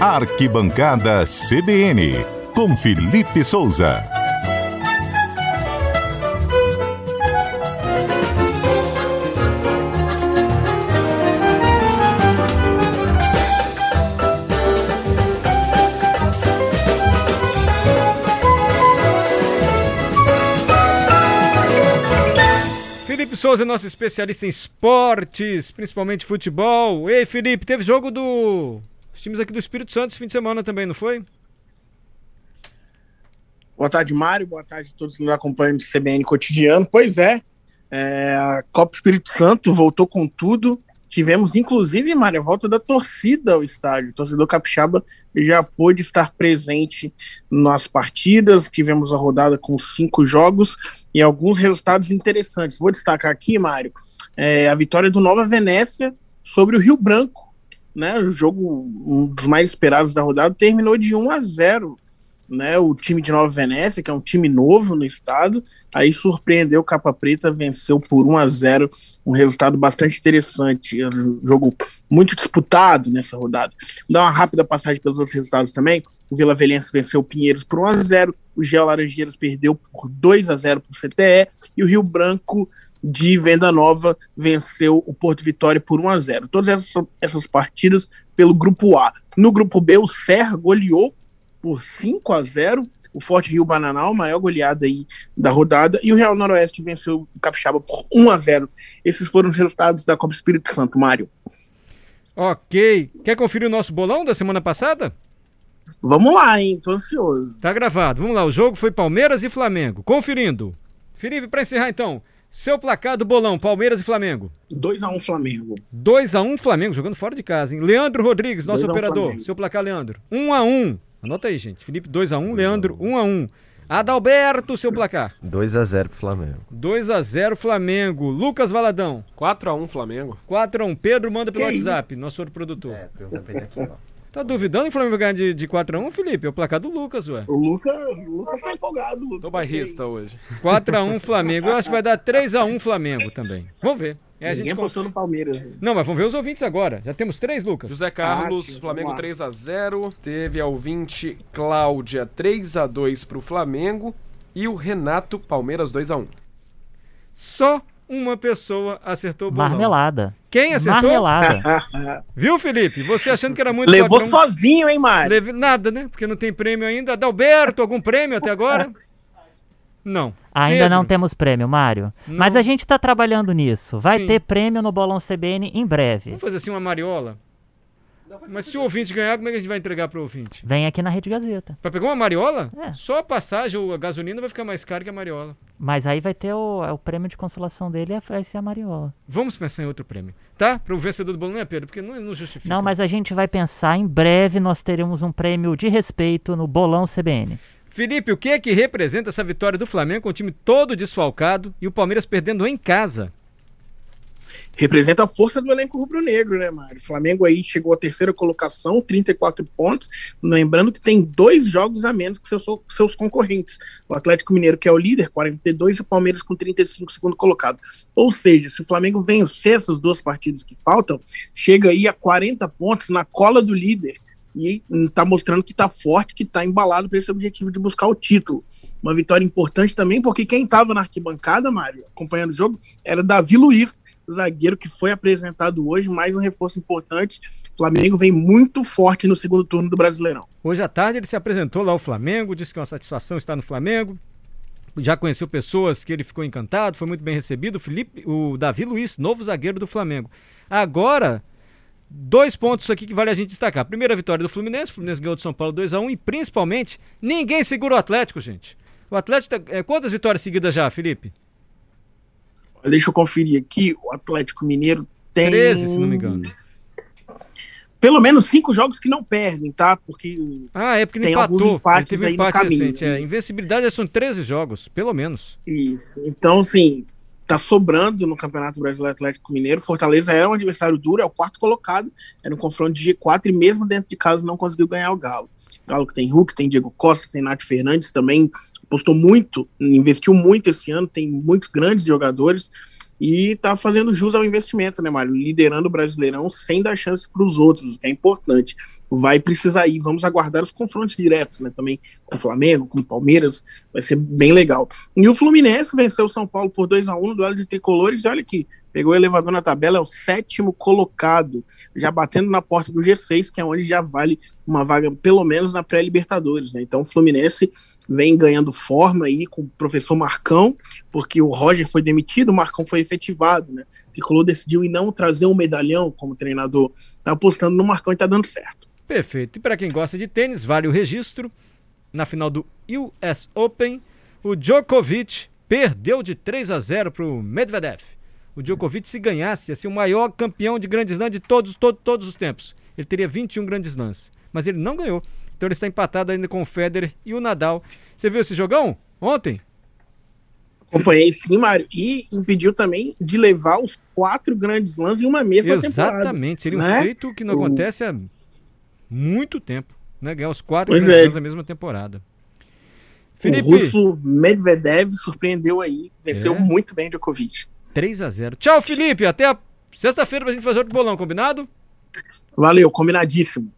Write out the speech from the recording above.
Arquibancada CBN, com Felipe Souza. Felipe Souza, nosso especialista em esportes, principalmente futebol. Ei, Felipe, teve jogo do os times aqui do Espírito Santo esse fim de semana também, não foi? Boa tarde, Mário. Boa tarde a todos que nos acompanham no CBN Cotidiano. Pois é, é, a Copa Espírito Santo voltou com tudo. Tivemos, inclusive, Mário, a volta da torcida ao estádio. O torcedor capixaba já pôde estar presente nas partidas. Tivemos a rodada com cinco jogos e alguns resultados interessantes. Vou destacar aqui, Mário, é, a vitória do Nova Venécia sobre o Rio Branco. Né, o jogo, um dos mais esperados da rodada, terminou de 1 a 0 né, o time de Nova Venécia, que é um time novo no estado, aí surpreendeu Capa Preta, venceu por 1 a 0 um resultado bastante interessante, um jogo muito disputado nessa rodada. Dar uma rápida passagem pelos outros resultados também, o Vila Velhense venceu o Pinheiros por 1 a 0 o Geo Laranjeiras perdeu por 2 a 0 para o CTE, e o Rio Branco de Venda Nova venceu o Porto Vitória por 1 a 0 Todas essas, essas partidas pelo grupo A. No grupo B, o Serra goleou por 5 a 0 o Forte Rio Bananal, maior goleada aí da rodada, e o Real Noroeste venceu o Capixaba por 1 a 0 Esses foram os resultados da Copa Espírito Santo, Mário. Ok. Quer conferir o nosso bolão da semana passada? Vamos lá, hein? Tô ansioso. Tá gravado. Vamos lá. O jogo foi Palmeiras e Flamengo. Conferindo. Felipe, para encerrar então. Seu placar do bolão, Palmeiras e Flamengo. 2x1 um Flamengo. 2x1 um Flamengo, jogando fora de casa, hein? Leandro Rodrigues, nosso operador. Um seu placar, Leandro. 1x1. Anota aí, gente. Felipe 2x1, Leandro 1x1. Adalberto, seu placar. 2x0 pro Flamengo. 2x0 Flamengo. Lucas Valadão. 4x1 Flamengo. 4x1. Pedro manda pelo que WhatsApp, isso? nosso outro produtor. É, pergunta pra ele aqui, ó. Tá duvidando que o Flamengo vai ganhar de, de 4x1, Felipe? É o placar do Lucas, ué. O Lucas, o Lucas tá empolgado. Lucas. Tô bairrista hoje. 4x1 Flamengo. Eu acho que vai dar 3x1 Flamengo também. Vamos ver. É, Ninguém apostou no Palmeiras. Não, mas vamos ver os ouvintes agora. Já temos três, Lucas. José Carlos, ah, Flamengo 3 x 0 Teve a ouvinte Cláudia 3 x 2 pro Flamengo. E o Renato, Palmeiras 2 x 1 Só uma pessoa acertou o bolão. Marmelada. Quem acertou? Marmelada. Viu, Felipe? Você achando que era muito Levou sozinho, hein, Mário? Leve... Nada, né? Porque não tem prêmio ainda. Adalberto, algum prêmio até agora? Não. Ainda Pedro. não temos prêmio, Mário. Não. Mas a gente está trabalhando nisso. Vai Sim. ter prêmio no Bolão CBN em breve. Vamos fazer assim uma mariola? Mas se o ouvinte ganhar, como é que a gente vai entregar para o ouvinte? Vem aqui na Rede Gazeta. Para pegar uma mariola? É. Só a passagem ou a gasolina vai ficar mais caro que a mariola. Mas aí vai ter o, é o prêmio de consolação dele, vai ser a mariola. Vamos pensar em outro prêmio, tá? Para o vencedor do bolo, não é, Pedro? Porque não, não justifica. Não, mas a gente vai pensar, em breve nós teremos um prêmio de respeito no Bolão CBN. Felipe, o que é que representa essa vitória do Flamengo com o time todo desfalcado e o Palmeiras perdendo em casa? Representa a força do elenco rubro-negro, né, Mário? O Flamengo aí chegou à terceira colocação, 34 pontos. Lembrando que tem dois jogos a menos que seus, seus concorrentes. O Atlético Mineiro, que é o líder, 42, e o Palmeiras com 35, segundo colocado. Ou seja, se o Flamengo vencer essas duas partidas que faltam, chega aí a 40 pontos na cola do líder e está mostrando que está forte, que está embalado para esse objetivo de buscar o título. Uma vitória importante também, porque quem estava na arquibancada, Mário, acompanhando o jogo, era Davi Luiz, zagueiro que foi apresentado hoje, mais um reforço importante. O Flamengo vem muito forte no segundo turno do Brasileirão. Hoje à tarde ele se apresentou lá ao Flamengo, disse que é uma satisfação estar no Flamengo. Já conheceu pessoas que ele ficou encantado, foi muito bem recebido. O Felipe, o Davi Luiz, novo zagueiro do Flamengo. Agora Dois pontos aqui que vale a gente destacar. Primeira vitória do Fluminense, o Fluminense ganhou de São Paulo 2 a 1 e principalmente ninguém segura o Atlético, gente. O Atlético é, quantas vitórias seguidas já, Felipe? Deixa eu conferir aqui, o Atlético Mineiro tem 13, se não me engano. Pelo menos cinco jogos que não perdem, tá? Porque Ah, é porque tem empatou. alguns empates aí empate no caminho. Recente, é. Invencibilidade são 13 jogos, pelo menos. Isso. Então, assim, tá sobrando no Campeonato Brasileiro Atlético Mineiro. Fortaleza era um adversário duro, é o quarto colocado, era um confronto de G4 e mesmo dentro de casa não conseguiu ganhar o Galo. Galo que tem Hulk, tem Diego Costa, tem Nath Fernandes também, apostou muito, investiu muito esse ano, tem muitos grandes jogadores. E tá fazendo jus ao investimento, né, Mário? Liderando o Brasileirão sem dar chance para os outros, que é importante. Vai precisar ir, vamos aguardar os confrontos diretos, né? Também com o Flamengo, com o Palmeiras, vai ser bem legal. E o Fluminense venceu o São Paulo por 2 a 1 no duelo de tricolores, e olha aqui, pegou o elevador na tabela, é o sétimo colocado, já batendo na porta do G6, que é onde já vale uma vaga, pelo menos na pré-Libertadores, né? Então o Fluminense vem ganhando forma aí com o professor Marcão, porque o Roger foi demitido, o Marcão foi efetivado, né? Tricolor decidiu e não trazer um medalhão como treinador, tá apostando no Marcão e tá dando certo. Perfeito. E para quem gosta de tênis, vale o registro. Na final do US Open, o Djokovic perdeu de 3 a 0 para o Medvedev o Djokovic, se ganhasse, ia ser o maior campeão de grandes slams de todos, todos, todos os tempos. Ele teria 21 grandes slams. Mas ele não ganhou. Então ele está empatado ainda com o Federer e o Nadal. Você viu esse jogão ontem? Acompanhei sim, Mário. E impediu também de levar os quatro grandes slams em uma mesma Exatamente. temporada. Exatamente. Seria um né? feito que não o... acontece há muito tempo. Né? Ganhar os quatro pois grandes é. slams na mesma temporada. Felipe. O russo Medvedev surpreendeu aí. Venceu é. muito bem o Djokovic. 3 a 0 Tchau, Felipe. Até sexta-feira pra gente fazer outro bolão, combinado? Valeu, combinadíssimo.